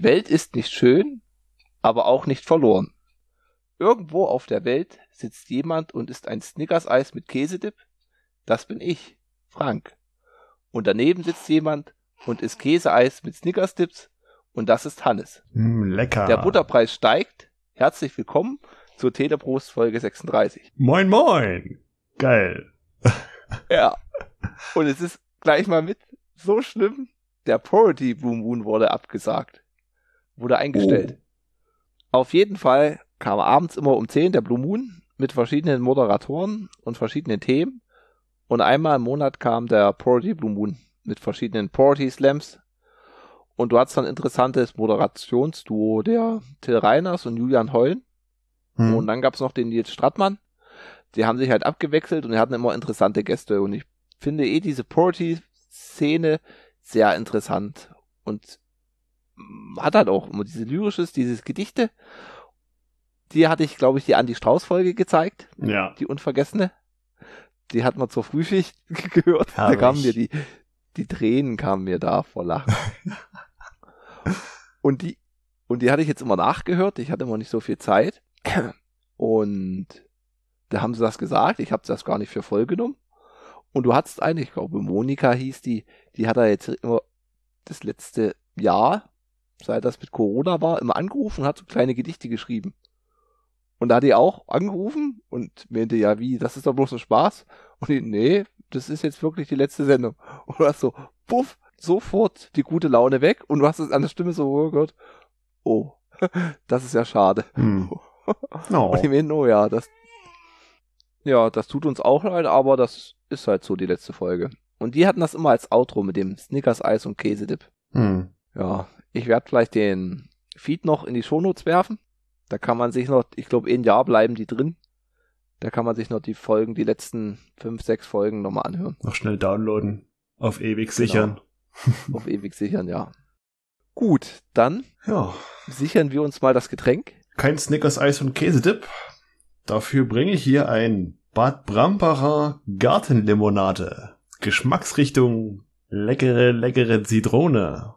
Die Welt ist nicht schön, aber auch nicht verloren. Irgendwo auf der Welt sitzt jemand und isst ein Snickers-Eis mit Käsedip. Das bin ich, Frank. Und daneben sitzt jemand und isst Käseeis mit Snickers-Dips. Und das ist Hannes. Mm, lecker. Der Butterpreis steigt. Herzlich willkommen zur Teleprost Folge 36. Moin, moin. Geil. Ja. Und es ist gleich mal mit so schlimm. Der Priority Blue Moon wurde abgesagt. Wurde eingestellt. Auf jeden Fall kam abends immer um 10 der Blue Moon mit verschiedenen Moderatoren und verschiedenen Themen. Und einmal im Monat kam der Priority Blue Moon mit verschiedenen Priority Slams. Und du hattest dann ein interessantes Moderationsduo der Till Reiners und Julian Heulen. Hm. Und dann gab's noch den Nils Strattmann. Die haben sich halt abgewechselt und die hatten immer interessante Gäste. Und ich finde eh diese Priority-Szene sehr interessant. Und hat halt auch immer diese lyrisches, dieses Gedichte. Die hatte ich, glaube ich, die Andi Strauß-Folge gezeigt, ja. die unvergessene. Die hat man zur Frühschicht gehört. Da Herrlich. kamen mir die, die Tränen kamen mir da vor Lachen. und die, und die hatte ich jetzt immer nachgehört. Ich hatte immer nicht so viel Zeit. Und da haben sie das gesagt. Ich habe das gar nicht für voll genommen. Und du hattest eine, ich glaube, Monika hieß die, die hat da jetzt immer das letzte Jahr, seit das mit Corona war, immer angerufen und hat so kleine Gedichte geschrieben. Und da hat die auch angerufen und meinte, ja, wie, das ist doch bloß ein Spaß. Und ich, nee, das ist jetzt wirklich die letzte Sendung. Und du hast so, puff, sofort die gute Laune weg und du hast es an der Stimme so gehört, oh, das ist ja schade. Hm. Oh. Und ich meine, oh ja, das, ja, das tut uns auch leid, aber das ist halt so die letzte Folge. Und die hatten das immer als Outro mit dem Snickers Eis und Käsedip. Hm. Ja, ich werde vielleicht den Feed noch in die Shownotes werfen. Da kann man sich noch, ich glaube, ein Jahr bleiben die drin. Da kann man sich noch die Folgen, die letzten fünf, sechs Folgen nochmal anhören. Noch schnell downloaden. Auf ewig sichern. Auf ewig sichern, ja. Gut, dann Ja. sichern wir uns mal das Getränk. Kein Snickers Eis und Käsedip. Dafür bringe ich hier ein Bad Brambacher Gartenlimonade. Geschmacksrichtung leckere, leckere Zitrone.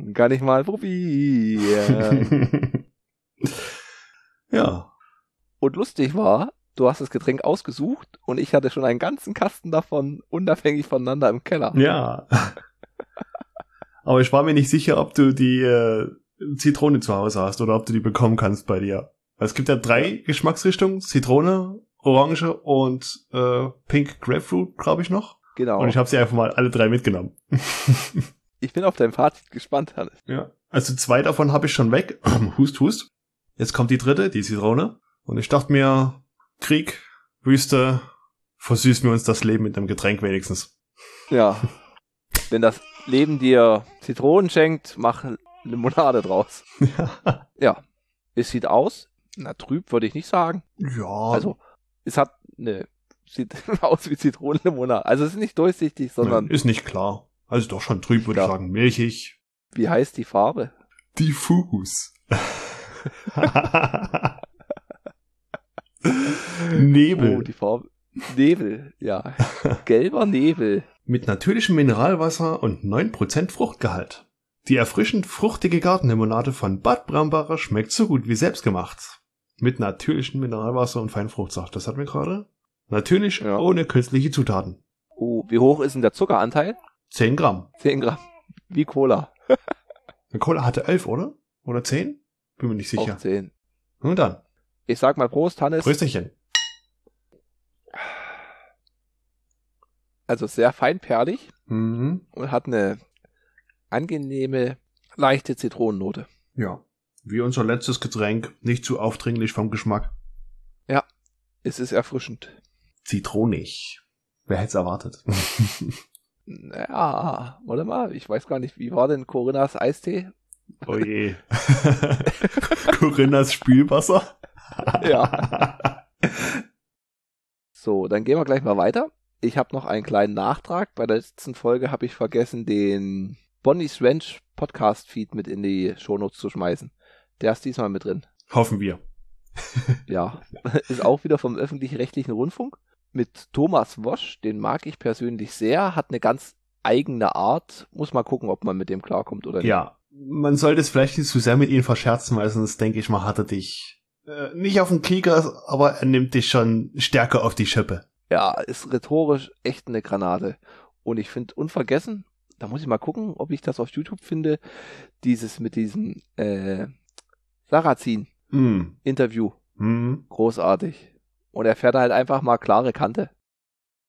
Hm, gar nicht mal probieren. ja. Und lustig war, du hast das Getränk ausgesucht und ich hatte schon einen ganzen Kasten davon unabhängig voneinander im Keller. Ja. Aber ich war mir nicht sicher, ob du die äh, Zitrone zu Hause hast oder ob du die bekommen kannst bei dir. Es gibt ja drei Geschmacksrichtungen. Zitrone, Orange und äh, Pink Grapefruit, glaube ich noch. Genau. Und ich habe sie einfach mal alle drei mitgenommen. Ich bin auf dein Fazit gespannt, Hannes. Ja. Also zwei davon habe ich schon weg. hust, hust. Jetzt kommt die dritte, die Zitrone. Und ich dachte mir, Krieg, Wüste, versüßen wir uns das Leben mit einem Getränk wenigstens. Ja. Wenn das Leben dir Zitronen schenkt, mach Limonade draus. Ja. Es sieht aus. Na, trüb würde ich nicht sagen. ja. Also, es hat ne, sieht aus wie Zitronenlimonade. Also es ist nicht durchsichtig, sondern ist nicht klar. Also doch schon trüb, würde ich sagen. Milchig. wie heißt die Farbe? Diffus. Nebel. Oh, die Farbe. Nebel, ja. Gelber Nebel. Mit natürlichem Mineralwasser und 9% Fruchtgehalt. Die erfrischend fruchtige Gartenlimonade von Bad Brambacher schmeckt so gut wie selbstgemacht. Mit natürlichem Mineralwasser und Feinfruchtsaft. Das hatten wir gerade. Natürlich Ja. ohne künstliche Zutaten. Oh, wie hoch ist denn der Zuckeranteil? 10 Gramm. 10 Gramm. Wie Cola. Cola hatte 11, oder? Oder 10? Bin mir nicht sicher. Auch 10. Nun dann. Ich sag mal Prost, Hannes. Prösterchen. Also sehr feinperlig Mhm. und hat eine angenehme, leichte Zitronennote. Ja. Wie unser letztes Getränk. Nicht zu aufdringlich vom Geschmack. Es ist erfrischend. Zitronig. Wer hätte es erwartet? Ja, warte mal, ich weiß gar nicht, wie war denn Corinnas Eistee? Oh je. Corinnas Spülwasser? Ja. So, dann gehen wir gleich mal weiter. Ich habe noch einen kleinen Nachtrag. Bei der letzten Folge habe ich vergessen, den Bonnie's Ranch Podcast Feed mit in die Shownotes zu schmeißen. Der ist diesmal mit drin. Hoffen wir. Ja, ist auch wieder vom öffentlich-rechtlichen Rundfunk. Mit Thomas Wosch, den mag ich persönlich sehr, hat eine ganz eigene Art. Muss mal gucken, ob man mit dem klarkommt oder nicht. Ja. man sollte es vielleicht nicht zu sehr mit ihm verscherzen, weil sonst denke ich mal, hat er dich äh, nicht auf den Kieker, aber er nimmt dich schon stärker auf die Schippe. Ja, ist rhetorisch echt eine Granate. Und ich finde unvergessen, da muss ich mal gucken, ob ich das auf YouTube finde, dieses mit diesem äh, Sarrazin-Interview. Mm. Großartig. Und er fährt halt einfach mal klare Kante.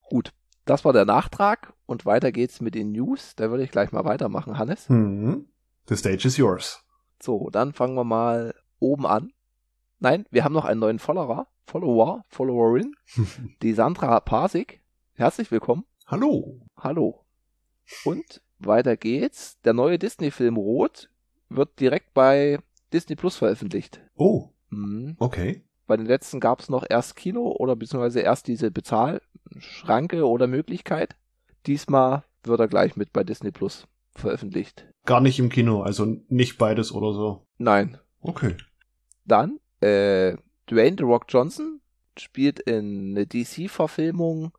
Gut, das war der Nachtrag und weiter geht's mit den News. Da würde ich gleich mal weitermachen, Hannes. Mm. The stage is yours. So, dann fangen wir mal oben an. Nein, wir haben noch einen neuen Follower, Follower, Followerin, die Sandra Pasik. Herzlich willkommen. Hallo. Hallo. Und weiter geht's. Der neue Disney-Film Rot wird direkt bei Disney Plus veröffentlicht. Oh, Mhm. okay. Bei den letzten gab es noch erst Kino oder beziehungsweise erst diese Bezahlschranke oder Möglichkeit. Diesmal wird er gleich mit bei Disney Plus veröffentlicht. Gar nicht im Kino, also nicht beides oder so. Nein. Okay. Dann, äh, Dwayne The Rock Johnson spielt in eine DC-Verfilmung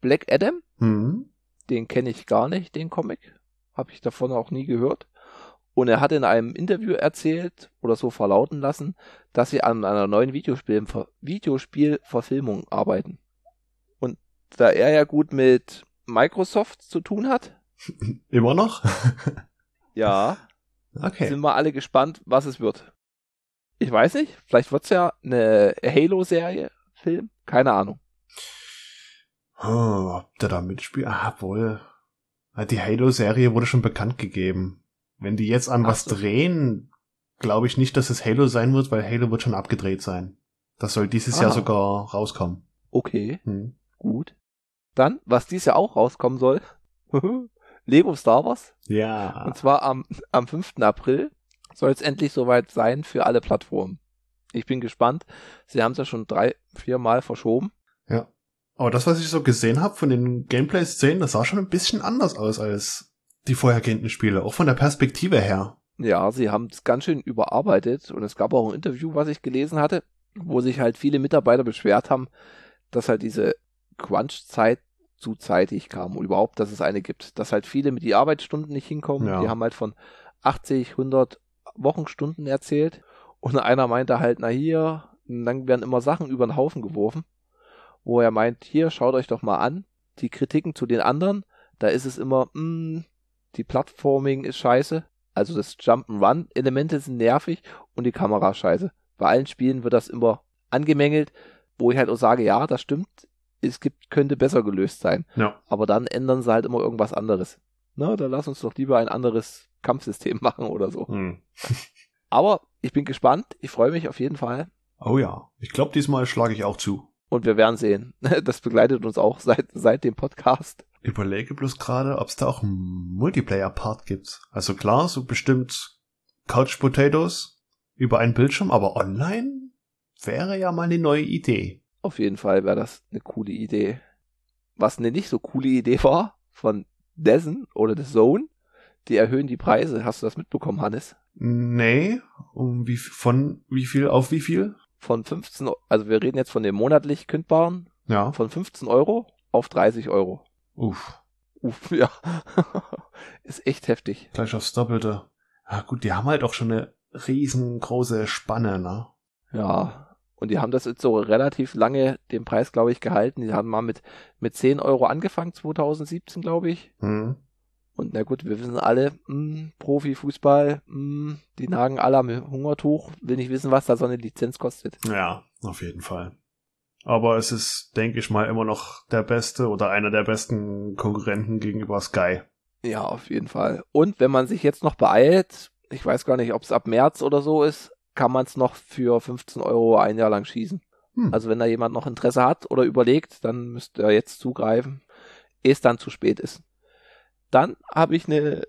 Black Adam. Hm. Den kenne ich gar nicht, den Comic. Habe ich davon auch nie gehört. Und er hat in einem Interview erzählt oder so verlauten lassen, dass sie an einer neuen Videospiel Videospielverfilmung arbeiten. Und da er ja gut mit Microsoft zu tun hat, Immer noch? ja, okay. sind wir alle gespannt, was es wird. Ich weiß nicht, vielleicht wird's ja eine Halo-Serie, Film, keine Ahnung. Oh, ob der da mitspielt? Ah, wohl. Die Halo-Serie wurde schon bekannt gegeben. Wenn die jetzt an Ach was so. drehen, glaube ich nicht, dass es Halo sein wird, weil Halo wird schon abgedreht sein. Das soll dieses Jahr Ah. sogar rauskommen. Okay, Hm. gut. Dann, was dies Jahr auch rauskommen soll, Lego Star Wars. Ja. Und zwar am, am 5. April soll es endlich soweit sein für alle Plattformen. Ich bin gespannt. Sie haben es ja schon drei, vier Mal verschoben. Ja. Aber das, was ich so gesehen habe von den Gameplay-Szenen, das sah schon ein bisschen anders aus als die vorhergehenden Spiele, auch von der Perspektive her. Ja, sie haben es ganz schön überarbeitet und es gab auch ein Interview, was ich gelesen hatte, wo sich halt viele Mitarbeiter beschwert haben, dass halt diese Crunch-Zeit zu zeitig kam und überhaupt, dass es eine gibt, dass halt viele mit die Arbeitsstunden nicht hinkommen. Ja. Die haben halt von 80, 100 Wochenstunden erzählt und einer meinte halt, na hier, dann werden immer Sachen über den Haufen geworfen, wo er meint, hier, schaut euch doch mal an, die Kritiken zu den anderen, da ist es immer, mh, die Plattforming ist scheiße, also das Jump'n'Run-Elemente sind nervig und die Kamera scheiße. Bei allen Spielen wird das immer angemängelt, wo ich halt auch sage, ja, das stimmt, es gibt, könnte besser gelöst sein. Ja. Aber dann ändern sie halt immer irgendwas anderes. Na, dann lass uns doch lieber ein anderes Kampfsystem machen oder so. Hm. Aber ich bin gespannt, ich freue mich auf jeden Fall Oh ja. Ich glaube, diesmal schlage ich auch zu. und wir werden sehen. Das begleitet uns auch seit, seit dem Podcast. Überlege bloß gerade, ob es da auch einen Multiplayer-Part gibt. Also klar, so bestimmt Couch Potatoes über einen Bildschirm, aber online wäre ja mal eine neue Idee. Auf jeden Fall wäre das eine coole Idee. Was eine nicht so coole Idee war von Dessen oder The Zone, die erhöhen die Preise. Hast du das mitbekommen, Hannes? Nee, um wie von wie viel auf wie viel? Von 15, Eu- also wir reden jetzt von dem monatlich kündbaren, Ja. von 15 Euro auf 30 Euro. Uff, Uff, ja. Ist echt heftig. gleich aufs Doppelte. Ja gut, die haben halt auch schon eine riesengroße Spanne, ne? Ja. Und die haben das jetzt so relativ lange den Preis, glaube ich, gehalten. Die haben mal mit, mit 10 Euro angefangen, 2017, glaube ich. Hm. Und na gut, wir wissen alle, mh, Profifußball, mh, die nagen alle am Hungertuch, will nicht wissen, was da so eine Lizenz kostet. Ja, auf jeden Fall. Aber es ist, denke ich mal, immer noch der beste oder einer der besten Konkurrenten gegenüber Sky. Ja, auf jeden Fall. Und wenn man sich jetzt noch beeilt, ich weiß gar nicht, ob es ab März oder so ist, kann man es noch für 15 Euro ein Jahr lang schießen. Hm. Also wenn da jemand noch Interesse hat oder überlegt, dann müsst ihr jetzt zugreifen, ehe es dann zu spät ist. Dann habe ich eine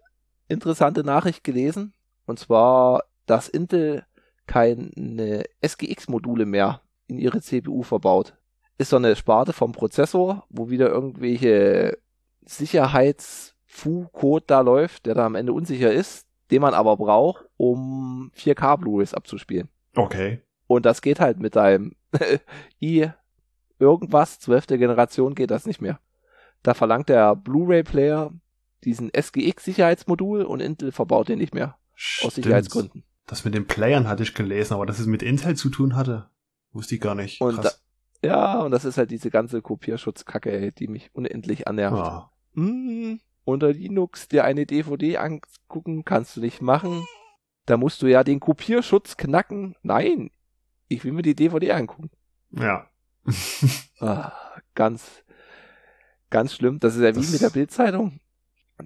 interessante Nachricht gelesen, und zwar, dass Intel keine SGX-Module mehr in ihre CPU verbaut. Ist so eine Sparte vom Prozessor, wo wieder irgendwelche Sicherheits-Fu-Code da läuft, der da am Ende unsicher ist, den man aber braucht, um 4K Blu-rays abzuspielen. Okay. Und das geht halt mit deinem i irgendwas, 12. Generation geht das nicht mehr. Da verlangt der Blu-ray-Player diesen SGX-Sicherheitsmodul und Intel verbaut den nicht mehr. Aus Sicherheitsgründen. Das mit den Playern hatte ich gelesen, aber dass es mit Intel zu tun hatte, wusste ich gar nicht. Und da, ja, und das ist halt diese ganze Kopierschutzkacke, die mich unendlich annervt. Ja. Hm, unter Linux dir eine DVD angucken kannst du nicht machen. Da musst du ja den Kopierschutz knacken. Nein, ich will mir die DVD angucken. Ja. ah, ganz, ganz schlimm. Das ist ja wie Das- mit der Bildzeitung.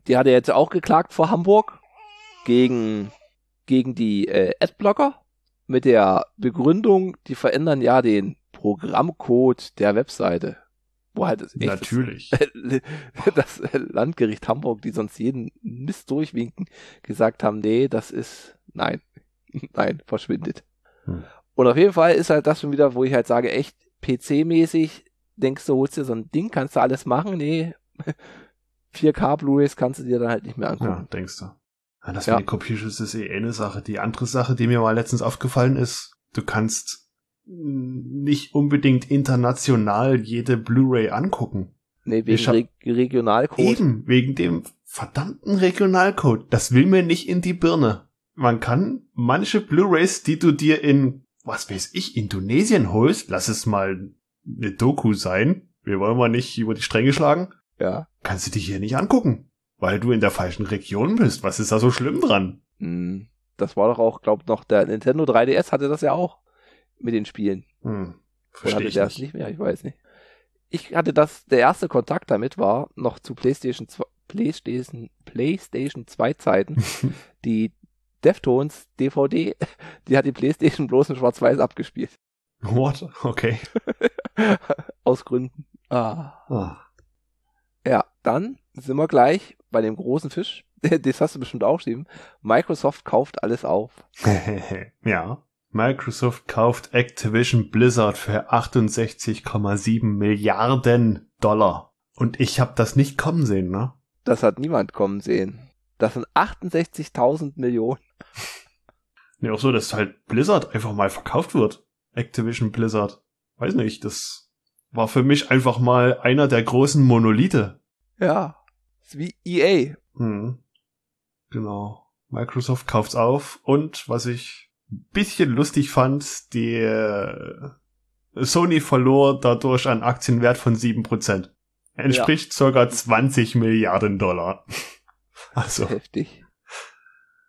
Die hat ja jetzt auch geklagt vor Hamburg gegen, gegen die äh, Adblocker mit der Begründung, die verändern ja den Programmcode der Webseite. Wo halt das, echt Natürlich. das Landgericht Hamburg, die sonst jeden Mist durchwinken, gesagt haben, nee, das ist, nein, nein, verschwindet. Hm. Und auf jeden Fall ist halt das schon wieder, wo ich halt sage, echt PC-mäßig, denkst du, holst dir so ein Ding, kannst du alles machen? Nee, 4K Blu-rays kannst du dir dann halt nicht mehr Ja, angucken. denkst du. Ja, das Ja. mit den Kopierschutz ist eh eine Sache. Die andere Sache, die mir mal letztens aufgefallen ist, du kannst nicht unbedingt international jede Blu-ray angucken. Nee, wegen hab- Re Regionalcode. Eben, wegen dem verdammten Regionalcode. Das will mir nicht in die Birne. Man kann manche Blu-rays, die du dir in, was weiß ich, Indonesien holst, lass es mal eine Doku sein, wir wollen mal nicht über die Stränge schlagen, Ja. kannst du die hier nicht angucken. Weil du in der falschen Region bist. Was ist da so schlimm dran? Hm, Das war doch auch, glaub noch, der Nintendo 3DS hatte das ja auch mit den Spielen. Hm, verstehe hatte ich nicht. nicht mehr? Ich weiß nicht. Ich hatte das, der erste Kontakt damit war noch zu PlayStation 2, PlayStation, PlayStation 2 Zeiten. die Deftones DVD, die hat die PlayStation bloß in Schwarz-Weiß abgespielt. What? Okay. Aus Gründen. Ah. Ah. Ja, dann sind wir gleich bei dem großen Fisch. Das hast du bestimmt auch geschrieben. Microsoft kauft alles auf. ja. Microsoft kauft Activision Blizzard für 68,7 Milliarden Dollar. Und ich habe das nicht kommen sehen, ne? Das hat niemand kommen sehen. Das sind 68.000 Millionen. Nee, auch so, dass halt Blizzard einfach mal verkauft wird. Activision Blizzard. Weiß nicht, das war für mich einfach mal einer der großen Monolithe. Ja. Wie EA. Hm. Genau. Microsoft kauft's auf und was ich ein bisschen lustig fand, die Sony verlor dadurch einen Aktienwert von 7%. Entspricht circa 20 Milliarden Dollar. Also, Heftig.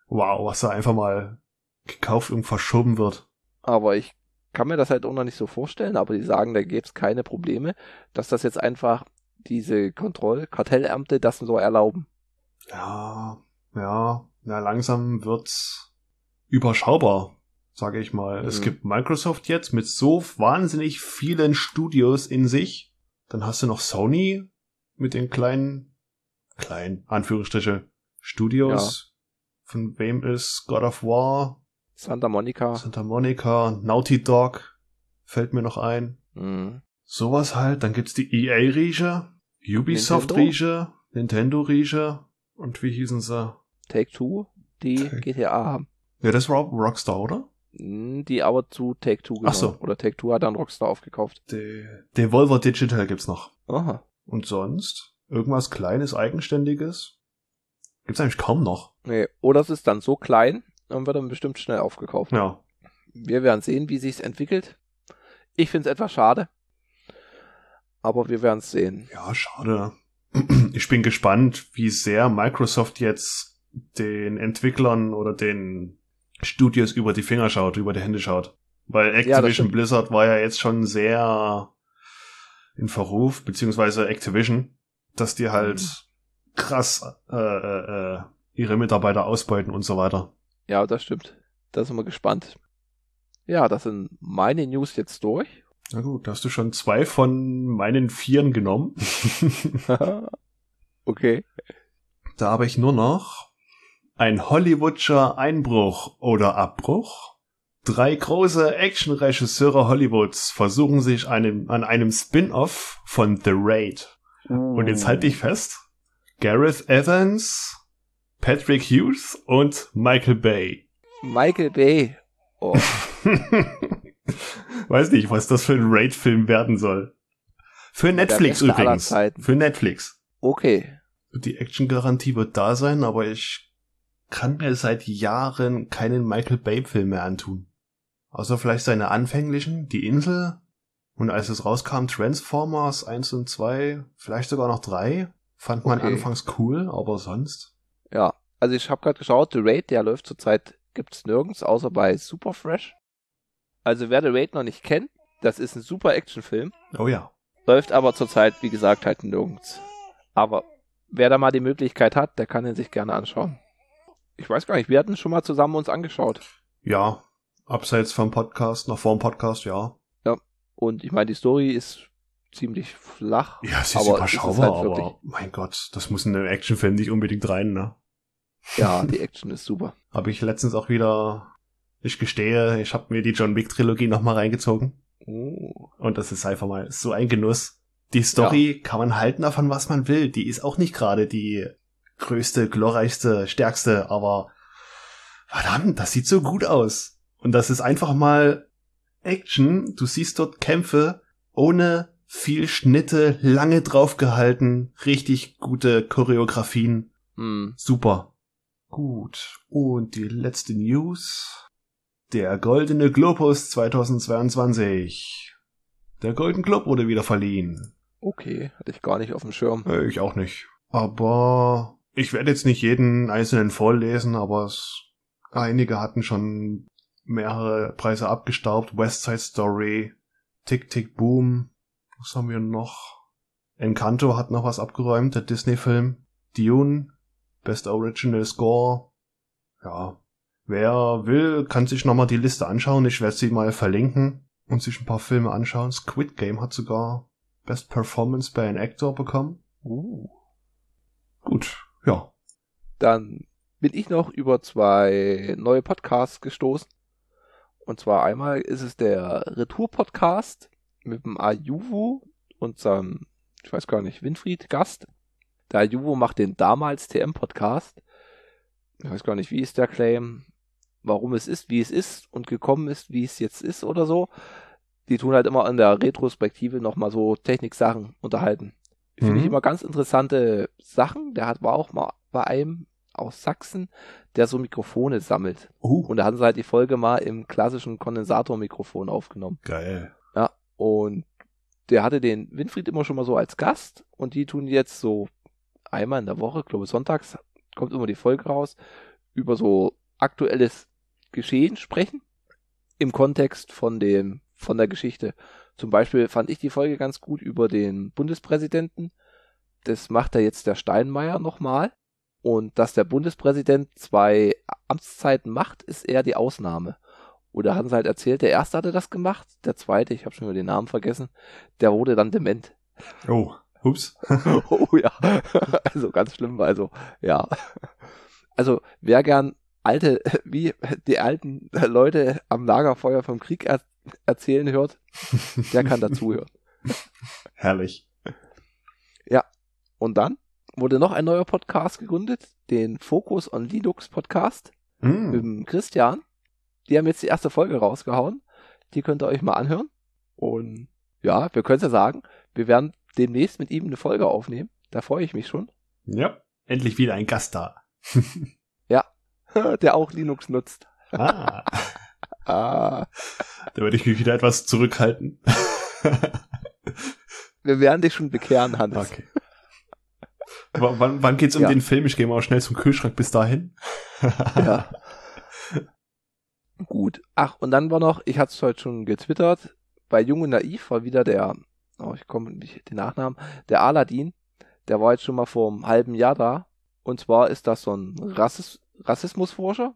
wow, was da einfach mal gekauft und verschoben wird. Aber ich kann mir das halt auch noch nicht so vorstellen, aber die sagen, da gäbe es keine Probleme, dass das jetzt einfach diese Kontroll-, Kartellämter das so erlauben. Ja, ja, na langsam wird's überschaubar, sage ich mal. Es Mhm. gibt Microsoft jetzt mit so wahnsinnig vielen Studios in sich. Dann hast du noch Sony mit den kleinen, kleinen, Anführungsstriche, Studios. Von wem ist God of War, Santa Monica. Santa Monica, Naughty Dog, fällt mir noch ein. Mhm. Sowas halt. Dann gibt's die EA-Riege, Ubisoft-Riege, Nintendo-Riege und wie hießen sie? Take Two, die Take- GTA haben. Ja, das war Rockstar, oder? Mhm, Die aber zu Take Two Ach so. Oder Take Two hat dann Rockstar aufgekauft. De Devolver Digital gibt's noch. Aha. Und sonst? Irgendwas Kleines, Eigenständiges? Gibt's eigentlich kaum noch. Nee. Oder es ist dann so klein und wird dann bestimmt schnell aufgekauft. Ja. Wir werden sehen, wie sich's entwickelt. Ich finde es etwas schade. Aber wir werden es sehen. Ja, schade. Ich bin gespannt, wie sehr Microsoft jetzt den Entwicklern oder den Studios über die Finger schaut, über die Hände schaut. Weil Activision stimmt. Blizzard war ja jetzt schon sehr in Verruf, beziehungsweise Activision, dass die halt Mhm. krass äh, äh, äh, ihre Mitarbeiter ausbeuten und so weiter. Ja, das stimmt. Da sind wir gespannt. Ja, das sind meine News jetzt durch. Na gut, da hast du schon zwei von meinen Vieren genommen. okay. Da habe ich nur noch ein Hollywoodscher Einbruch oder Abbruch. Drei große Actionregisseure Hollywoods versuchen sich einem, an einem Spin-off von The Raid. Und jetzt halte ich fest. Gareth Evans, Patrick Hughes und Michael Bay. Michael Bay. Oh, Weiß nicht, was das für ein Raid-Film werden soll. Für Netflix übrigens. Für Netflix. okay. Die Action-Garantie wird da sein, aber ich kann mir seit Jahren keinen Michael Bay-Film mehr antun. Außer vielleicht seine anfänglichen, Die Insel. Und als es rauskam, Transformers 1 und 2, vielleicht sogar noch 3, fand man Okay. anfangs cool, aber sonst. Ja, also ich habe gerade geschaut, The Raid, der läuft zurzeit, gibt's nirgends, außer bei Superfresh. Also wer The Raid noch nicht kennt, das ist ein super Actionfilm, Oh ja. läuft aber zurzeit, wie gesagt, halt nirgends. Aber wer da mal die Möglichkeit hat, der kann ihn sich gerne anschauen. Ich weiß gar nicht, wir hatten schon mal zusammen uns angeschaut. Ja. Abseits vom Podcast, noch vor dem Podcast, ja. Und ich meine, die Story ist ziemlich flach. Ja, es ist aber es überschaubar, halt aber mein Gott, das muss in einem Actionfilm nicht unbedingt rein, ne? Ja, die Action ist super. Habe ich letztens auch wieder, ich gestehe, ich habe mir die John Wick Trilogie nochmal reingezogen. Oh. Und das ist einfach mal so ein Genuss. Die Story kann man halten davon, was man will. Die ist auch nicht gerade die größte, glorreichste, stärkste, aber verdammt, das sieht so gut aus. Und das ist einfach mal Action. Du siehst dort Kämpfe ohne viel Schnitte, lange draufgehalten, richtig gute Choreografien. Hm. Super. Gut. Und die letzte News. Der Goldene Globus 2022. Der Golden Globe wurde wieder verliehen. Okay, hatte ich gar nicht auf dem Schirm. Ich auch nicht. Aber ich werde jetzt nicht jeden einzelnen vorlesen, aber es, einige hatten schon mehrere Preise abgestaubt. West Side Story, Tick Tick Boom. Was haben wir noch? Encanto hat noch was abgeräumt, der Disney-Film. Dune, Best Original Score. Ja. Wer will, kann sich nochmal die Liste anschauen. Ich werde sie mal verlinken und sich ein paar Filme anschauen. Squid Game hat sogar Best Performance by an Actor bekommen. Uh. Gut, ja. Dann bin ich noch über zwei neue Podcasts gestoßen. Und zwar einmal ist es der Retour-Podcast mit dem Ayuvo und seinem, ich weiß gar nicht, Winfried Gast. Der Ayuvo macht den damals TM-Podcast. Ich weiß gar nicht, wie ist der Claim, warum es ist, wie es ist und gekommen ist, wie es jetzt ist oder so. Die tun halt immer in der Retrospektive nochmal so Techniksachen unterhalten. Finde ich Mhm. immer ganz interessante Sachen. Der hat, war auch mal bei einem aus Sachsen, der so Mikrofone sammelt. Uh, Und da haben sie halt die Folge mal im klassischen Kondensatormikrofon aufgenommen. geil. Und der hatte den Winfried immer schon mal so als Gast und die tun jetzt so einmal in der Woche, glaube sonntags, kommt immer die Folge raus, über so aktuelles Geschehen sprechen im Kontext von dem, von der Geschichte. Zum Beispiel fand ich die Folge ganz gut über den Bundespräsidenten. Das macht er jetzt der Steinmeier nochmal. Und dass der Bundespräsident zwei Amtszeiten macht, ist eher die Ausnahme. Oder haben sie halt erzählt, der erste hatte das gemacht, der zweite, ich habe schon wieder den Namen vergessen, der wurde dann dement. Oh, ups. Oh ja, also ganz schlimm, also ja. Also wer gern alte, wie die alten Leute am Lagerfeuer vom Krieg er erzählen hört, der kann dazuhören. Herrlich. Und dann wurde noch ein neuer Podcast gegründet, den Focus on Linux Podcast mit Mm. dem Christian. Die haben jetzt die erste Folge rausgehauen. Die könnt ihr euch mal anhören. Und ja, wir können es ja sagen, wir werden demnächst mit ihm eine Folge aufnehmen. Da freue ich mich schon. Ja, endlich wieder ein Gast da. Der auch Linux nutzt. Ah, Ah, da würde ich mich wieder etwas zurückhalten. wir werden dich schon bekehren, Hannes. okay. W wann, wann geht's um Ja. den Film? Ich gehe mal schnell zum Kühlschrank bis dahin. Ja. Gut. Ach, und dann war noch, ich hatte es heute schon getwittert, bei Jung und Naiv war wieder der, oh, ich komme nicht den Nachnamen, der Aladdin, der war jetzt schon mal vor einem halben Jahr da. Und zwar ist das so ein Rassis Rassismusforscher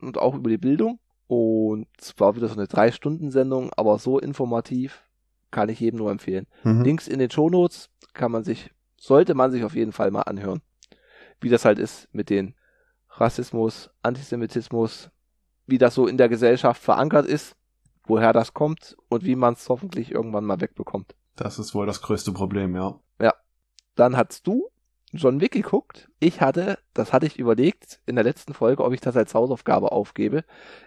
und auch über die Bildung. Und es war wieder so eine Drei-Stunden-Sendung, aber so informativ, kann ich jedem nur empfehlen. Mhm. Links in den Shownotes kann man sich, sollte man sich auf jeden Fall mal anhören. Wie das halt ist mit den Rassismus, Antisemitismus, wie das so in der Gesellschaft verankert ist, woher das kommt und wie man es hoffentlich irgendwann mal wegbekommt. Das ist wohl das größte Problem, ja. Dann hast du John Wick geguckt. Ich hatte, das hatte ich überlegt in der letzten Folge, ob ich das als Hausaufgabe aufgebe.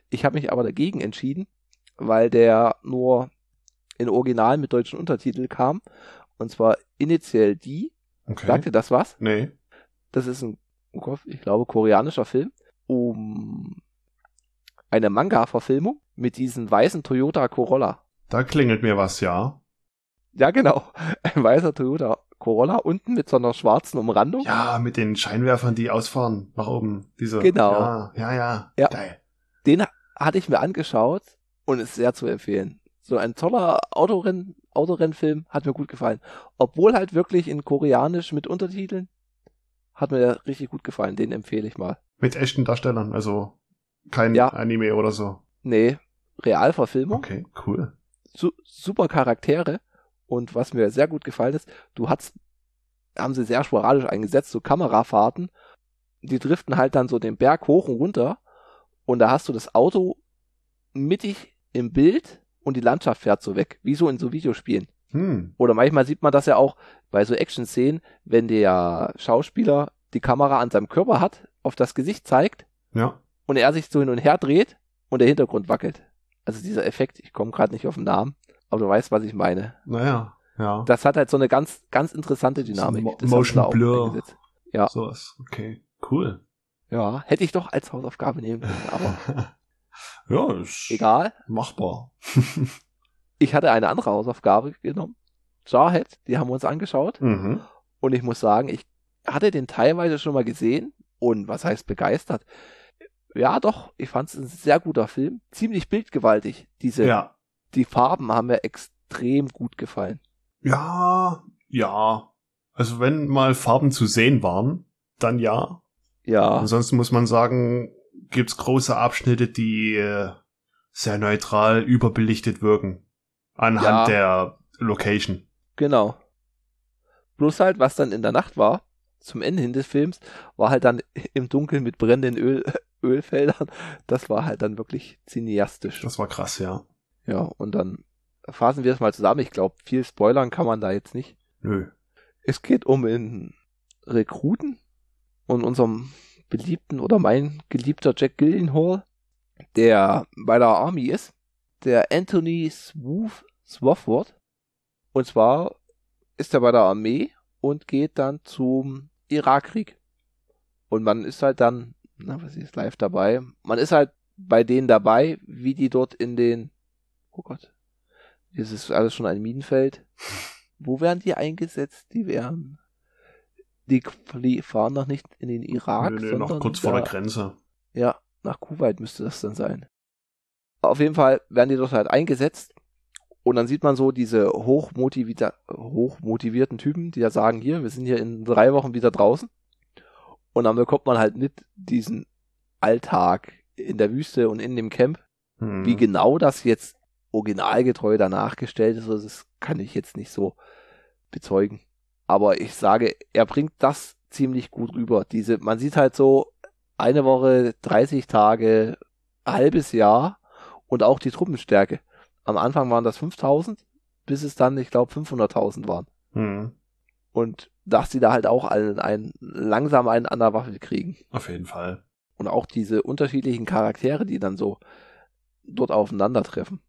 Ich habe mich aber dagegen entschieden, weil der nur in Original mit deutschen Untertitel kam. Und zwar initiell die. Okay. Sagt dir das was? Nee. Das ist ein, oh ich glaube, koreanischer Film. um eine Manga-Verfilmung mit diesem weißen Toyota Corolla. Da klingelt mir was, ja. Ja, genau. Ein weißer Toyota Corolla unten mit so einer schwarzen Umrandung. Ja, mit den Scheinwerfern, die ausfahren nach oben. Diese, Genau. Ja, ja, ja. Ja. Geil. Den hatte ich mir angeschaut und ist sehr zu empfehlen. So ein toller Autorenn, Autorennfilm hat mir gut gefallen. Obwohl halt wirklich in Koreanisch mit Untertiteln hat mir richtig gut gefallen. Den empfehle ich mal. Mit echten Darstellern, also kein Ja. Anime oder so. Nee, Realverfilmung. Okay, cool. Su super Charaktere. Und was mir sehr gut gefallen ist, du hast, haben sie sehr sporadisch eingesetzt, so Kamerafahrten. Die driften halt dann so den Berg hoch und runter. Und da hast du das Auto mittig im Bild und die Landschaft fährt so weg, wie so in so Videospielen. Hm. Oder manchmal sieht man das ja auch bei so Action-Szenen, wenn der Schauspieler die Kamera an seinem Körper hat, auf das Gesicht zeigt Ja. und er sich so hin und her dreht und der Hintergrund wackelt. Also dieser Effekt, ich komme gerade nicht auf den Namen, aber du weißt, was ich meine. Naja, ja. Das hat halt so eine ganz, ganz interessante Dynamik. Mo- Das Motion Blur. Ja. Sowas. Okay, cool. Ja, hätte ich doch als Hausaufgabe nehmen können, aber ja, ist egal. machbar. Ich hatte eine andere Hausaufgabe genommen. Jarhead, die haben wir uns angeschaut. mhm. Und ich muss sagen, ich hatte den teilweise schon mal gesehen und was heißt begeistert? Ja, doch, ich fand es ein sehr guter Film. Ziemlich bildgewaltig. Diese, Ja. Die Farben haben mir extrem gut gefallen. Ja, ja. Also wenn mal Farben zu sehen waren, dann ja. Ja, Ansonsten muss man sagen, gibt's große Abschnitte, die äh, sehr neutral überbelichtet wirken. Anhand der Location. genau. Bloß halt, was dann in der Nacht war, zum Ende hin des Films, war halt dann im Dunkeln mit brennenden Öl, Ölfeldern. Das war halt dann wirklich cineastisch. Das war krass, ja. Ja, und dann fassen wir es mal zusammen. Ich glaube, viel spoilern kann man da jetzt nicht. Nö. Es geht um einen Rekruten und unserem beliebten oder mein geliebter Jack Gillenhall, der bei der Army ist, der Anthony Swoof, Swafford. Und zwar ist er bei der Armee und geht dann zum Irakkrieg. Und man ist halt dann, na, was ist live dabei? Man ist halt bei denen dabei, wie die dort in den, oh Gott, das ist alles schon ein Minenfeld. Wo werden die eingesetzt? Die werden, die fahren noch nicht in den Irak, Nö, nö, sondern noch kurz vor der da- Grenze. ja, nach Kuwait müsste das dann sein. Auf jeden Fall werden die dort halt eingesetzt und dann sieht man so diese hochmotivierte, hochmotivierten Typen, die ja sagen, hier, wir sind hier in drei Wochen wieder draußen. Und dann bekommt man halt mit diesen Alltag in der Wüste und in dem Camp. Hm. Wie genau das jetzt originalgetreu danach gestellt ist, das kann ich jetzt nicht so bezeugen. Aber ich sage, er bringt das ziemlich gut rüber. Diese, man sieht halt so eine Woche, 30 Tage, halbes Jahr und auch die Truppenstärke. Am Anfang waren das 5000, bis es dann, ich glaube, 500.000 waren. Hm. Und dass die da halt auch einen, einen, langsam einen an der Waffe kriegen. Auf jeden Fall. Und auch diese unterschiedlichen Charaktere, die dann so dort aufeinandertreffen.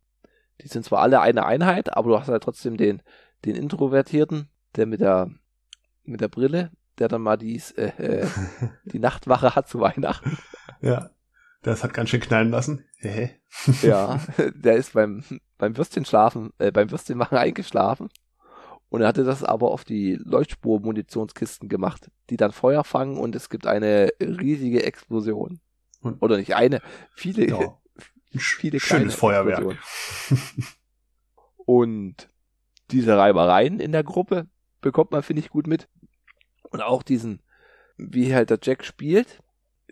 Die sind zwar alle eine Einheit, aber du hast halt trotzdem den, den Introvertierten, der mit der, mit der Brille, der dann mal dies, äh, äh, die Nachtwache hat zu Weihnachten. ja. Das hat ganz schön knallen lassen. Ja, der ist beim, beim Würstchenschlafen, äh, beim Würstchenmachen eingeschlafen. Und er hatte das aber auf die Leuchtspur-Munitionskisten gemacht, die dann Feuer fangen und es gibt eine riesige Explosion. Und- Oder nicht eine, viele, Ja. Viele Schönes Feuerwerk. Und diese Reibereien in der Gruppe bekommt man, finde ich, gut mit. Und auch diesen, wie halt der Jack spielt,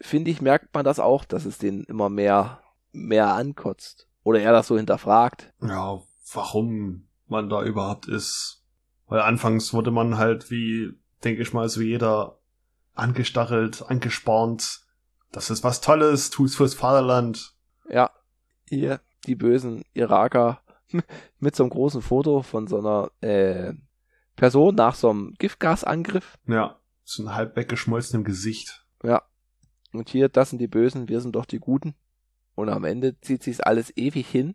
finde ich, merkt man das auch, dass es den immer mehr, mehr ankotzt. Oder er das so hinterfragt. Ja, warum man da überhaupt ist. Weil anfangs wurde man halt wie, denke ich mal, so jeder angestachelt, angespornt. Das ist was Tolles, tu's fürs Vaterland. Ja, hier die bösen Iraker mit so einem großen Foto von so einer äh, Person nach so einem Giftgasangriff. Ja, so ein halb weggeschmolzenem Gesicht. Ja. Und hier, das sind die Bösen, wir sind doch die Guten. Und am Ende zieht sich's alles ewig hin.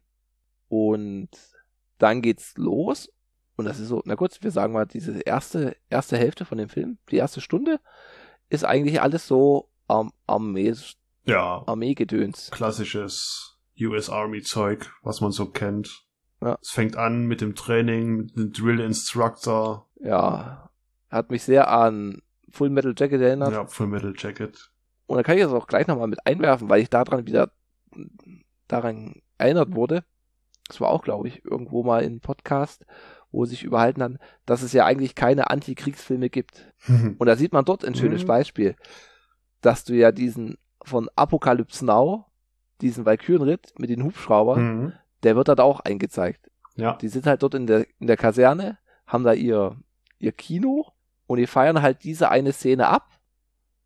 Und dann geht's los. Und das ist so, na gut, wir sagen mal, diese erste, erste Hälfte von dem Film, die erste Stunde, ist eigentlich alles so Arm Armee, Ja, Armeegedöns. klassisches US Army Zeug, was man so kennt. Ja. Es fängt an mit dem Training, mit dem Drill Instructor, Ja, hat mich sehr an Full Metal Jacket erinnert. ja, Full Metal Jacket. Und da kann ich das auch gleich nochmal mit einwerfen, weil ich daran wieder daran erinnert wurde. Das war auch, glaube ich, irgendwo mal in einem Podcast, wo sich überhalten haben, dass es ja eigentlich keine Antikriegsfilme gibt. Und da sieht man dort ein schönes Mhm. Beispiel, dass du ja diesen von Apocalypse Now, diesen Valkyrenritt mit den Hubschraubern, Mhm. der wird da auch eingezeigt. Ja, Die sind halt dort in der, in der Kaserne, haben da ihr, ihr Kino und die feiern halt diese eine Szene ab.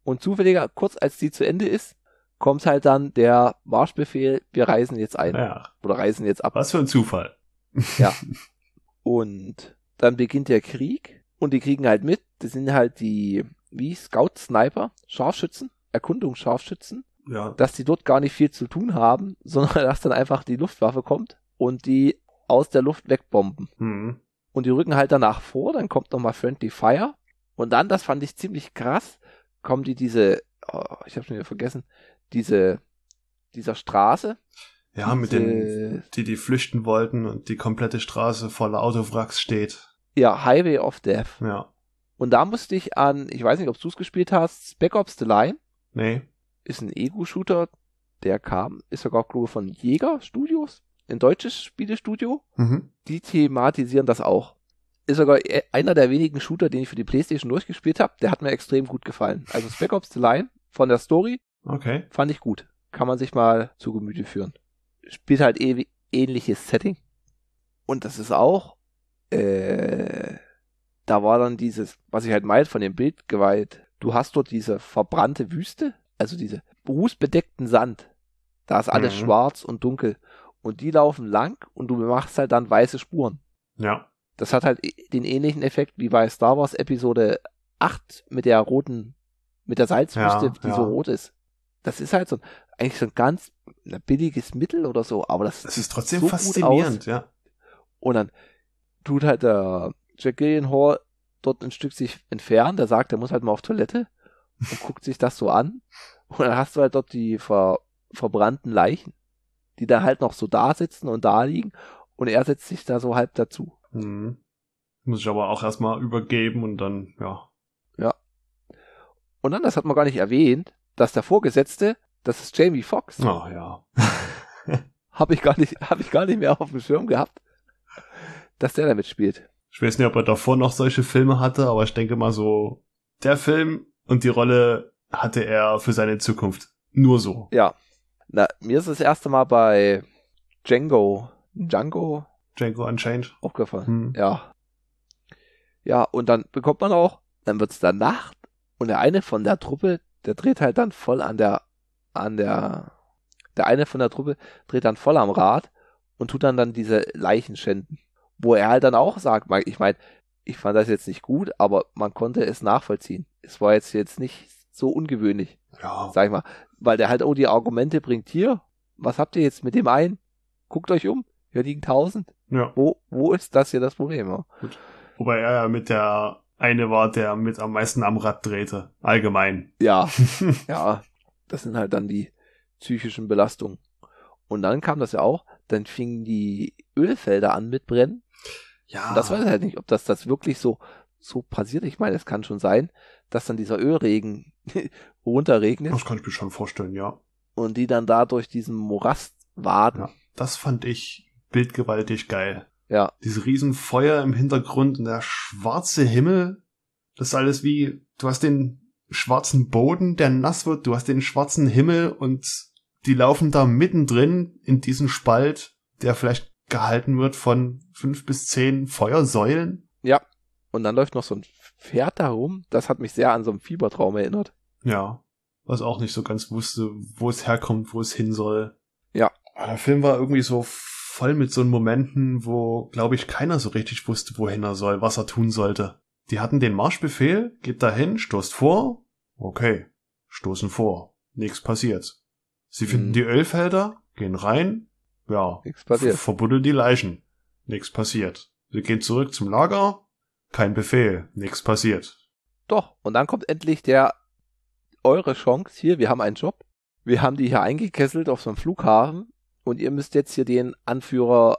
Und zufälliger, kurz als die zu Ende ist, kommt halt dann der Marschbefehl, wir reisen jetzt ein. ja. Oder reisen jetzt ab. Was für ein Zufall. Und dann beginnt der Krieg und die kriegen halt mit, das sind halt die, wie Scout, Sniper, Scharfschützen, Erkundungsscharfschützen, Ja, dass die dort gar nicht viel zu tun haben, sondern dass dann einfach die Luftwaffe kommt und die aus der Luft wegbomben. mhm. Und die rücken halt danach vor, dann kommt nochmal Friendly Fire. Und dann, das fand ich ziemlich krass, kommen die diese, oh, ich habe schon wieder vergessen, diese, dieser Straße. ja mit diese, den, die die flüchten wollten und die komplette Straße voller Autowracks steht. Ja, Highway of Death. Ja, Und da musste ich an, ich weiß nicht, ob du es gespielt hast, Spec Ops The Line nee, ist ein Ego-Shooter, der kam, ist sogar, glaube ich, von Jäger Studios, ein deutsches Spielestudio. mhm. Die thematisieren das auch. Ist sogar e- einer der wenigen Shooter, den ich für die Playstation durchgespielt habe. Der hat mir extrem gut gefallen. Also Spec Ops The Line von der Story okay. fand ich gut. Kann man sich mal zu Gemüte führen. Spielt halt ewig, ähnliches Setting. Und das ist auch, äh, da war dann dieses, was ich halt meinte von dem Bildgewalt. Du hast dort diese verbrannte Wüste, also diese rußbedeckten Sand. Da ist alles Mhm. schwarz und dunkel. Und die laufen lang und du machst halt dann weiße Spuren. Ja, Das hat halt den ähnlichen Effekt wie bei Star Wars Episode 8 mit der roten, mit der Salzwüste, Ja, die ja. so rot ist. Das ist halt so ein, eigentlich so ein ganz na, billiges Mittel oder so, aber das es ist trotzdem so faszinierend, ja. Und dann tut halt der Jack Gillenhall dort ein Stück sich entfernen, der sagt, er muss halt mal auf Toilette und guckt sich das so an. Und dann hast du halt dort die ver, verbrannten Leichen, die da halt noch so da sitzen und da liegen und er setzt sich da so halb dazu. Mhm. Muss ich aber auch erstmal übergeben und dann, ja. Und dann, das hat man gar nicht erwähnt, dass der Vorgesetzte, das ist Jamie Foxx. Oh ja. Habe ich gar nicht, habe ich gar nicht mehr auf dem Schirm gehabt, dass der da mitspielt. Ich weiß nicht, ob er davor noch solche Filme hatte, aber ich denke mal so, der Film und die Rolle hatte er für seine Zukunft. Nur so. Ja. Na, mir ist das erste Mal bei Django, Django Django Unchained. aufgefallen. Hm. Ja. Ja, und dann bekommt man auch, dann wird's dann Nacht und der eine von der Truppe, der dreht halt dann voll an der, an der, der eine von der Truppe dreht dann voll am Rad und tut dann dann diese Leichen schänden. Wo er halt dann auch sagt, ich meine, ich fand das jetzt nicht gut, aber man konnte es nachvollziehen. Es war jetzt jetzt nicht so ungewöhnlich, Ja. sag ich mal, weil der halt auch die Argumente bringt, hier, was habt ihr jetzt mit dem einen? Guckt euch um, hier liegen tausend. ja. Wo, wo ist das hier das Problem? Ja? Wobei er ja mit der eine war, der mit am meisten am Rad drehte. Allgemein. Ja, ja, das sind halt dann die psychischen Belastungen. Und dann kam das ja auch, dann fingen die Ölfelder an mit brennen. ja. Und das weiß ich halt nicht, ob das, das wirklich so, so passiert. Ich meine, es kann schon sein, dass dann dieser Ölregen runterregnet Das kann ich mir schon vorstellen, ja. und die dann da durch diesen Morast waden. Ja. Das fand ich bildgewaltig geil. Ja, Diese riesen Feuer im Hintergrund und der schwarze Himmel. Das ist alles wie, du hast den schwarzen Boden, der nass wird, du hast den schwarzen Himmel und die laufen da mittendrin in diesem Spalt, der vielleicht gehalten wird von fünf bis zehn Feuersäulen. ja. Und dann läuft noch so ein Pferd da rum. Das hat mich sehr an so einen Fiebertraum erinnert. Ja. Was auch nicht so ganz wusste, wo es herkommt, wo es hin soll. Ja. Aber Der Film war irgendwie so voll mit so Momenten, wo, glaube ich, keiner so richtig wusste, wohin er soll, was er tun sollte. Die hatten den Marschbefehl, geht dahin, stoßt vor. Okay. Stoßen vor. Nichts passiert. Sie finden Mhm. die Ölfelder, gehen rein. Ja. Nichts passiert. Ver verbuddeln die Leichen. Nichts passiert. Sie gehen zurück zum Lager. Kein Befehl. Nichts passiert. Doch. Und dann kommt endlich der, eure Chance hier, wir haben einen Job. wir haben die hier eingekesselt auf so einem Flughafen und ihr müsst jetzt hier den Anführer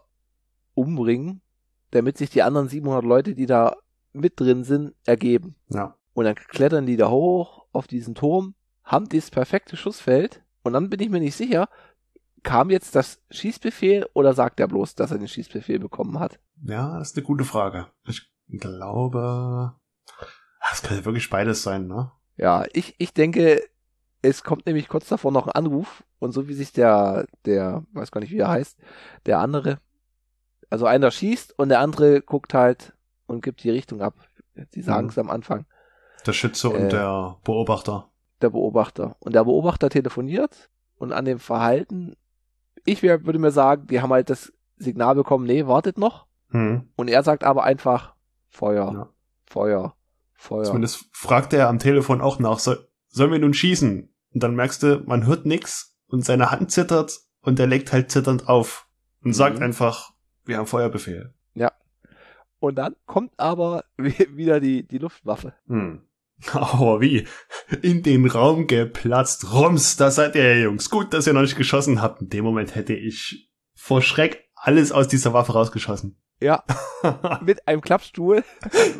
umbringen, damit sich die anderen 700 Leute, die da mit drin sind, ergeben. Ja. Und dann klettern die da hoch auf diesen Turm, haben dieses perfekte Schussfeld und dann bin ich mir nicht sicher, kam jetzt das Schießbefehl oder sagt er bloß, dass er den Schießbefehl bekommen hat? Ja, das ist eine gute Frage. Ich glaube, das könnte wirklich beides sein, ne? Ja, ich, ich denke, es kommt nämlich kurz davor noch ein Anruf und so wie sich der, der, weiß gar nicht wie er heißt, der andere, also einer schießt und der andere guckt halt und gibt die Richtung ab. Sie sagen es am Anfang. Der Schütze und Äh. der Beobachter. Der Beobachter. Und der Beobachter telefoniert und an dem Verhalten, ich würde mir sagen, die haben halt das Signal bekommen, nee, wartet noch. Hm. Und er sagt aber einfach Feuer, Ja. Feuer, Feuer. Zumindest fragt er am Telefon auch nach, soll, sollen wir nun schießen? Und dann merkst du, man hört nix und seine Hand zittert und er legt halt zitternd auf und sagt Mhm. einfach, wir haben Feuerbefehl. Und dann kommt aber wieder die, die Luftwaffe. Hm. Aber wie? In den Raum geplatzt. Rums, da seid ihr, Jungs. Gut, dass ihr noch nicht geschossen habt. In dem Moment hätte ich vor Schreck alles aus dieser Waffe rausgeschossen. Ja, mit einem Klappstuhl,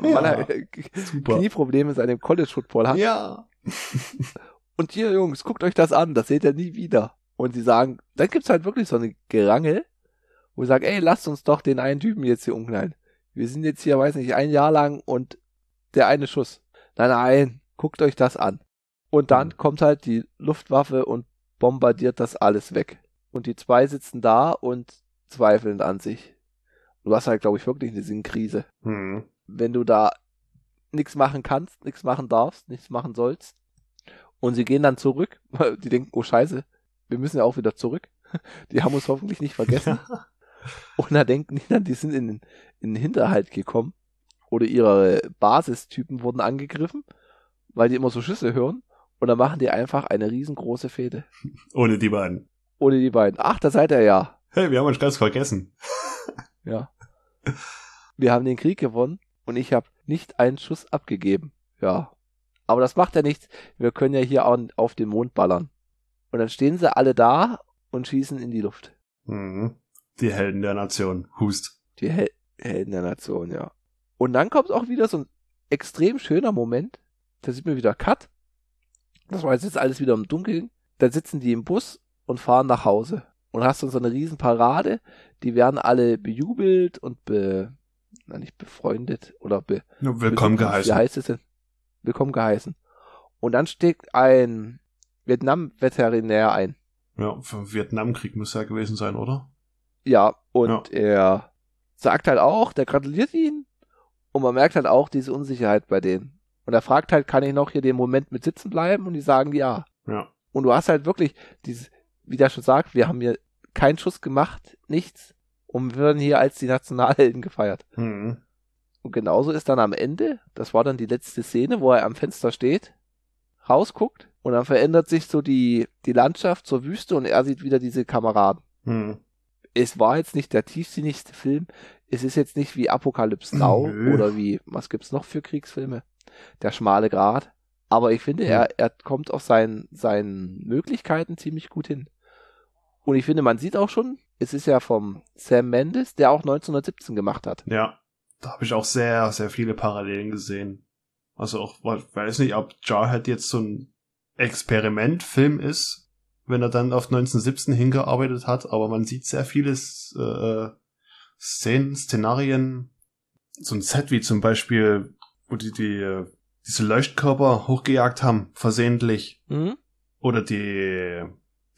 weil er äh, Super. Knieprobleme in seinem College-Football hat. Ja. Und hier, Jungs, guckt euch das an, das seht ihr nie wieder. Und sie sagen, dann gibt's halt wirklich so eine Gerangel, wo sie sagen, ey, lasst uns doch den einen Typen jetzt hier umknallen. Wir sind jetzt hier, weiß nicht, ein Jahr lang und der eine Schuss. Nein, nein, guckt euch das an. Und dann Mhm. kommt halt die Luftwaffe und bombardiert das alles weg. Und die zwei sitzen da und zweifeln an sich. Du hast halt, glaube ich, wirklich eine Sinnkrise Hm. wenn du da nichts machen kannst, nichts machen darfst, nichts machen sollst. Und sie gehen dann zurück, weil die denken, oh scheiße, wir müssen ja auch wieder zurück. Die haben uns hoffentlich nicht vergessen. Und da denken die dann, die sind in, den- in den Hinterhalt gekommen. Oder ihre Basistypen wurden angegriffen, weil die immer so Schüsse hören. Und dann machen die einfach eine riesengroße Fehde. Ohne die beiden. Ohne die beiden. Ach, da seid ihr ja. Hey, wir haben uns ganz vergessen. Ja. Wir haben den Krieg gewonnen und ich habe nicht einen Schuss abgegeben. Ja. Aber das macht ja nichts. Wir können ja hier auch auf den Mond ballern. Und dann stehen sie alle da und schießen in die Luft. Mhm. Die Helden der Nation. Hust. Die Hel Helden der Nation, ja. Und dann kommt auch wieder so ein extrem schöner Moment. Da sieht man wieder Cut. Das war jetzt alles wieder im Dunkeln. Da sitzen die im Bus und fahren nach Hause. Und hast dann so eine riesen Parade. Die werden alle bejubelt und be, na nicht befreundet oder be, Ja, willkommen Wie geheißen. heißt es denn? Willkommen geheißen. Und dann steigt ein Vietnam-Veterinär ein. Ja, vom Vietnamkrieg muss ja gewesen sein, oder? Ja, und er sagt halt auch, der gratuliert ihn. Und man merkt halt auch diese Unsicherheit bei denen. Und er fragt halt, kann ich noch hier den Moment mit sitzen bleiben? Und die sagen ja. Ja. Und du hast halt wirklich dieses, wie der schon sagt, wir haben hier keinen Schuss gemacht, nichts. Und wir werden hier als die Nationalhelden gefeiert. Mhm. Und genauso ist dann am Ende, das war dann die letzte Szene, wo er am Fenster steht, rausguckt und dann verändert sich so die, die Landschaft zur Wüste und er sieht wieder diese Kameraden. Mhm. Es war jetzt nicht der tiefsinnigste Film, es ist jetzt nicht wie Apokalypse Now Nö. oder wie, was gibt's noch für Kriegsfilme? Der schmale Grat. Aber ich finde, Hm. er, er kommt auf seinen, seinen Möglichkeiten ziemlich gut hin. Und ich finde, man sieht auch schon, es ist ja vom Sam Mendes, der auch 1917 gemacht hat. Ja. Da habe ich auch sehr, sehr viele Parallelen gesehen. Also auch, weiß nicht, ob Jarhead jetzt so ein Experimentfilm ist, wenn er dann auf 1917 hingearbeitet hat, aber man sieht sehr viele äh, Szenen, Szenarien, so ein Set wie zum Beispiel, wo die, die äh, diese Leuchtkörper hochgejagt haben, versehentlich. Mhm. Oder die,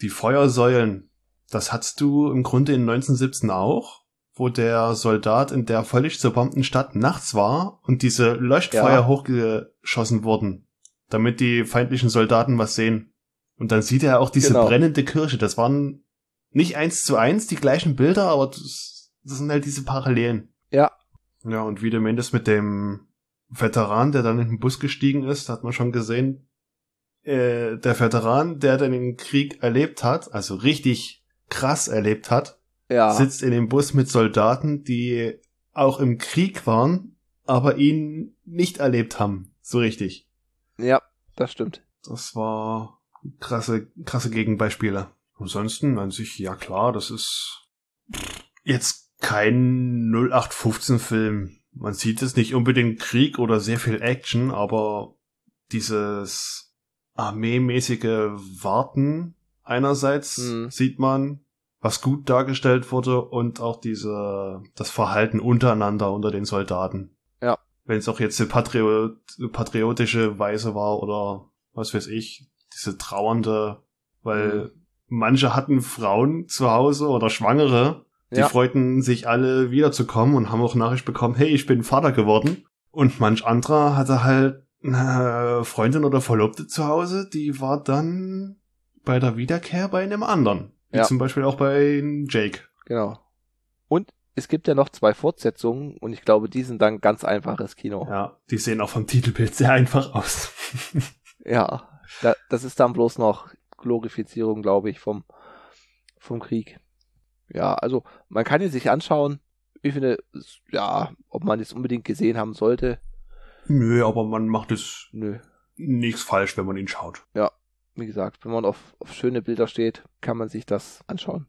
die Feuersäulen. Das hattest du im Grunde in 1917 auch, wo der Soldat in der völlig zerbombten Stadt nachts war und diese Leuchtfeuer Ja. hochgeschossen wurden, damit die feindlichen Soldaten was sehen. Und dann sieht er auch diese Genau. brennende Kirche. Das waren nicht eins zu eins die gleichen Bilder, aber das, das sind halt diese Parallelen. Ja. Ja, und wie du meintest mit dem Veteran, der dann in den Bus gestiegen ist, hat man schon gesehen, äh, der Veteran, der dann den Krieg erlebt hat, also richtig krass erlebt hat, Ja. sitzt in dem Bus mit Soldaten, die auch im Krieg waren, aber ihn nicht erlebt haben. So richtig. Ja, das stimmt. Das war krasse, krasse Gegenbeispiele. Ansonsten an sich, ja klar, das ist jetzt kein 0815-Film. Man sieht es nicht unbedingt Krieg oder sehr viel Action, aber dieses armeemäßige Warten einerseits Mhm. sieht man, was gut dargestellt wurde und auch diese, das Verhalten untereinander unter den Soldaten. Ja. Wenn es auch jetzt eine Patriot, patriotische Weise war oder was weiß ich, diese trauernde, weil Mhm. manche hatten Frauen zu Hause oder Schwangere, die Ja. freuten sich alle wiederzukommen und haben auch Nachricht bekommen, hey, ich bin Vater geworden. Und manch anderer hatte halt eine Freundin oder Verlobte zu Hause, die war dann bei der Wiederkehr bei einem anderen. Wie Ja. zum Beispiel auch bei Jake. Genau. Und es gibt ja noch zwei Fortsetzungen und ich glaube, die sind dann ganz einfaches Kino. Ja, die sehen auch vom Titelbild sehr einfach aus. Ja, da, das ist dann bloß noch Glorifizierung, glaube ich, vom, vom Krieg. Ja, also man kann ihn sich anschauen. Ich finde, ja, ob man es unbedingt gesehen haben sollte, Nö, aber man macht es nö. nichts falsch, wenn man ihn schaut. Wie gesagt, wenn man auf, auf schöne Bilder steht, kann man sich das anschauen.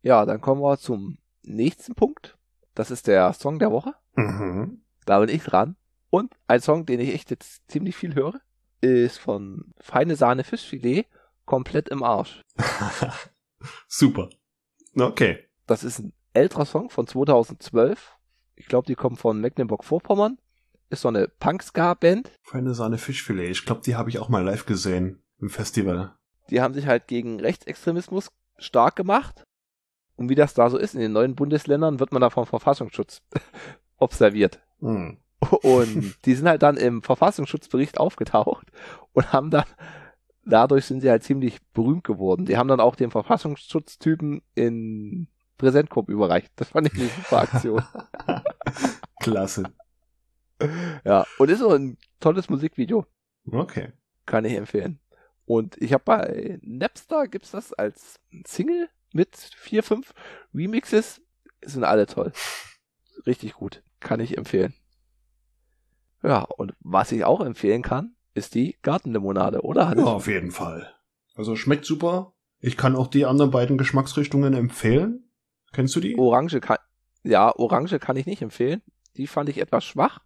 Ja, dann kommen wir zum nächsten Punkt. Das ist der Song der Woche. Mhm. Da bin ich dran. Und ein Song, den ich echt jetzt ziemlich viel höre, ist von Feine Sahne Fischfilet, komplett im Arsch. Super. Okay. Das ist ein älterer Song von 2012. Ich glaube, die kommen von Mecklenburg-Vorpommern. Ist so eine Punk-Ska-Band. Feine Sahne Fischfilet. Ich glaube, die habe ich auch mal live gesehen im Festival. Die haben sich halt gegen Rechtsextremismus stark gemacht. Und wie das da so ist, in den neuen Bundesländern wird man da vom Verfassungsschutz observiert. Hm. Und die sind halt dann im Verfassungsschutzbericht aufgetaucht und haben dann, dadurch sind sie halt ziemlich berühmt geworden. Die haben dann auch den Verfassungsschutztypen in Präsentkorb überreicht. Das fand ich eine super Aktion. Klasse. ja, und ist so ein tolles Musikvideo. Okay. Kann ich empfehlen. Und ich habe bei Napster gibt's das als Single mit vier, fünf Remixes. Sind alle toll. Richtig gut. Kann ich empfehlen. Ja, und was ich auch empfehlen kann, ist die Gartenlimonade, oder Hannes? Ja, auf jeden Fall. Also schmeckt super. Ich kann auch die anderen beiden Geschmacksrichtungen empfehlen. Kennst du die? Orange kann, ja, Orange kann ich nicht empfehlen. Die fand ich etwas schwach.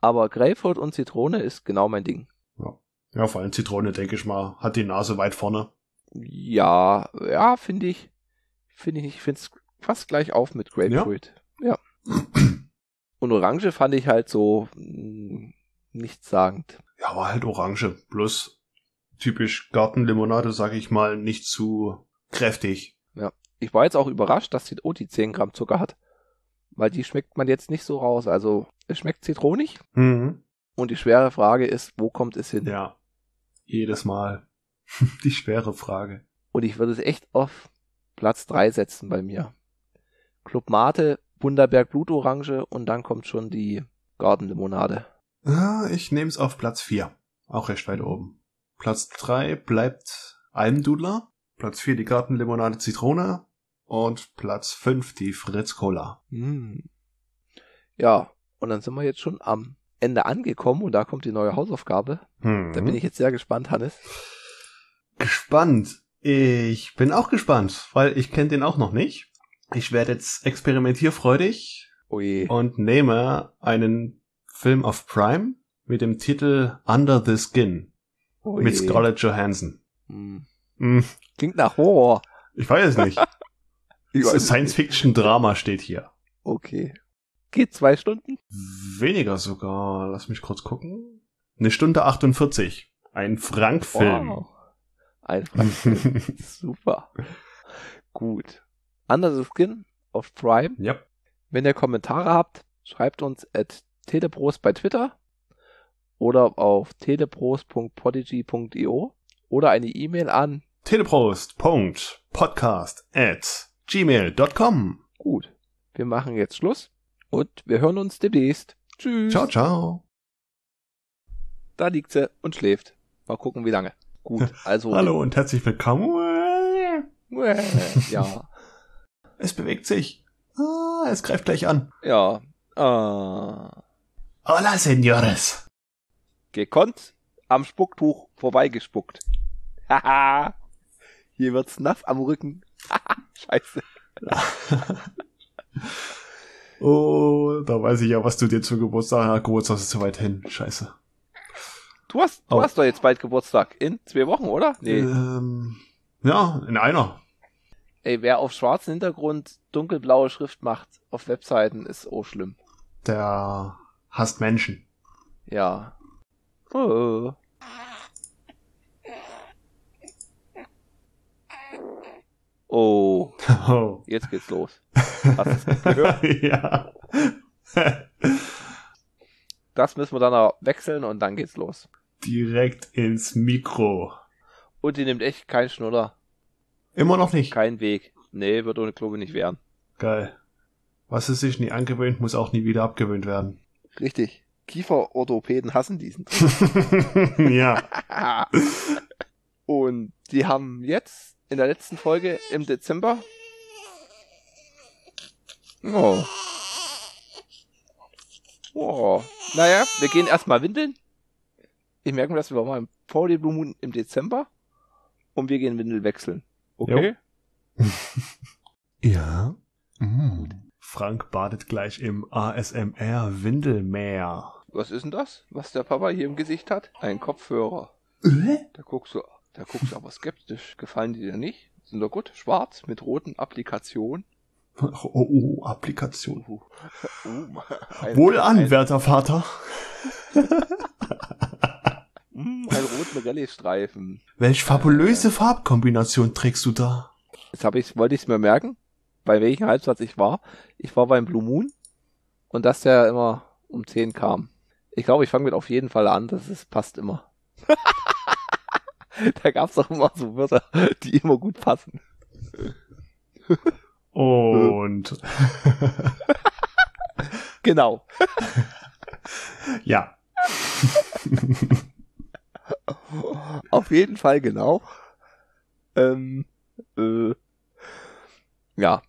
Aber Grapefruit und Zitrone ist genau mein Ding. Ja, vor allem Zitrone, denke ich mal, hat die Nase weit vorne. Ja, ja, finde ich. Finde ich nicht. Ich finde es fast gleich auf mit Grapefruit. Ja. Und Orange fand ich halt so mh, nichtssagend. Ja, war halt Orange. Bloß typisch Gartenlimonade, sag ich mal, nicht zu kräftig. Ich war jetzt auch überrascht, dass die Oti 10 Gramm Zucker hat. Weil die schmeckt man jetzt nicht so raus. Also, es schmeckt zitronig. Mhm. Und die schwere Frage ist, wo kommt es hin? Ja. Jedes Mal. die schwere Frage. Und ich würde es echt auf Platz 3 setzen bei mir. Club Mate, Bunderberg Blutorange und dann kommt schon die Gartenlimonade. Ah, ich nehm's auf Platz 4. Auch recht weit oben. Platz 3 bleibt Almdudler. Platz 4 die Gartenlimonade Zitrone. Und Platz 5 die Fritz Cola. Hm. Ja, und dann sind wir jetzt schon am Ende angekommen und da kommt die neue Hausaufgabe. Hm. Da bin ich jetzt sehr gespannt, Hannes. gespannt. Ich bin auch gespannt, weil ich kenne den auch noch nicht. Ich werde jetzt experimentierfreudig Oh je. und nehme einen Film auf Prime mit dem Titel Under the Skin Oh mit. Scarlett Johansson. Hm. Hm, Klingt nach Horror. ich weiß es nicht. Science-Fiction-Drama steht hier. Okay. Geht zwei Stunden? Weniger sogar. Lass mich kurz gucken. Eine Stunde 48. Ein Frank-Film. Wow. Ein Frank. Super. Gut. Under the Skin auf Prime. ja. Wenn ihr Kommentare habt, schreibt uns at teleprost bei Twitter oder auf teleprost.podigy.io oder eine E-Mail an Teleprost.podcast at gmail.com. gut. Wir machen jetzt Schluss und wir hören uns demnächst. Tschüss. Ciao, ciao. Da liegt sie und schläft. Mal gucken, wie lange. Gut, also. Hallo und herzlich willkommen. Ja, Es bewegt sich. Ah, es greift gleich an. ja. Ah. Hola, Senores. Gekonnt am Spucktuch vorbeigespuckt. Haha. Hier wird's nass am Rücken. Scheiße. Oh, da weiß ich ja, was du dir zu Geburtstag, ja, Geburtstag ist zu weit hin. Scheiße. Du hast, du Oh. hast doch jetzt bald Geburtstag. In zwei Wochen, oder? Nee. Ähm, ja, in einer. Ey, wer auf schwarzen Hintergrund dunkelblaue Schrift macht auf Webseiten, ist auch schlimm. Der hasst Menschen. Ja. Oh. Oh, Oh. jetzt geht's los. Hast du's gehört? ja. Das müssen wir dann noch wechseln und dann geht's los. Direkt ins Mikro. Und die nimmt echt keinen Schnuller, Immer noch nicht. keinen Weg. Nee, wird ohne Klobe nicht werden. Geil. Was es sich nie angewöhnt, muss auch nie wieder abgewöhnt werden. Richtig. Kieferorthopäden hassen diesen. ja. Und die haben jetzt in der letzten Folge im Dezember. Oh. Oh. Naja, wir gehen erstmal windeln. Ich merke mir, dass wir mal vor den Blue Moon im Dezember und wir gehen Windel wechseln. Okay? Ja. Mm. Frank badet gleich im ASMR Windelmeer. Was ist denn das, was der Papa hier im Gesicht hat? Ein Kopfhörer. Äh? Da guckst du, da guckst du aber skeptisch. Gefallen die dir nicht? Sind doch gut. Schwarz mit roten Applikationen. Oh, oh, Applikation. Uh, uh, ein- Wohlan, ein- werter Vater. Mm, einen roten Rallye-Streifen. Welch fabulöse Farbkombination trägst du da? Jetzt habe ich, wollte ich es mir merken, bei welchem Halbsatz ich war. Ich war beim Blue Moon und dass der immer um 10 kam. Ich glaube, ich fange mit auf jeden Fall an, das ist, passt immer. da gab's doch immer so Wörter, die immer gut passen. Und Genau. ja. Auf jeden Fall genau. Ähm, äh, ja,